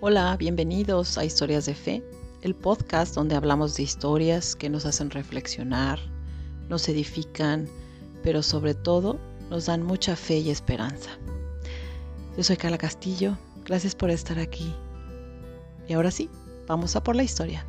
Hola, bienvenidos a Historias de Fe, el podcast donde hablamos de historias que nos hacen reflexionar, nos edifican, pero sobre todo nos dan mucha fe y esperanza. Yo soy Carla Castillo, gracias por estar aquí. Y ahora sí, vamos a por la historia.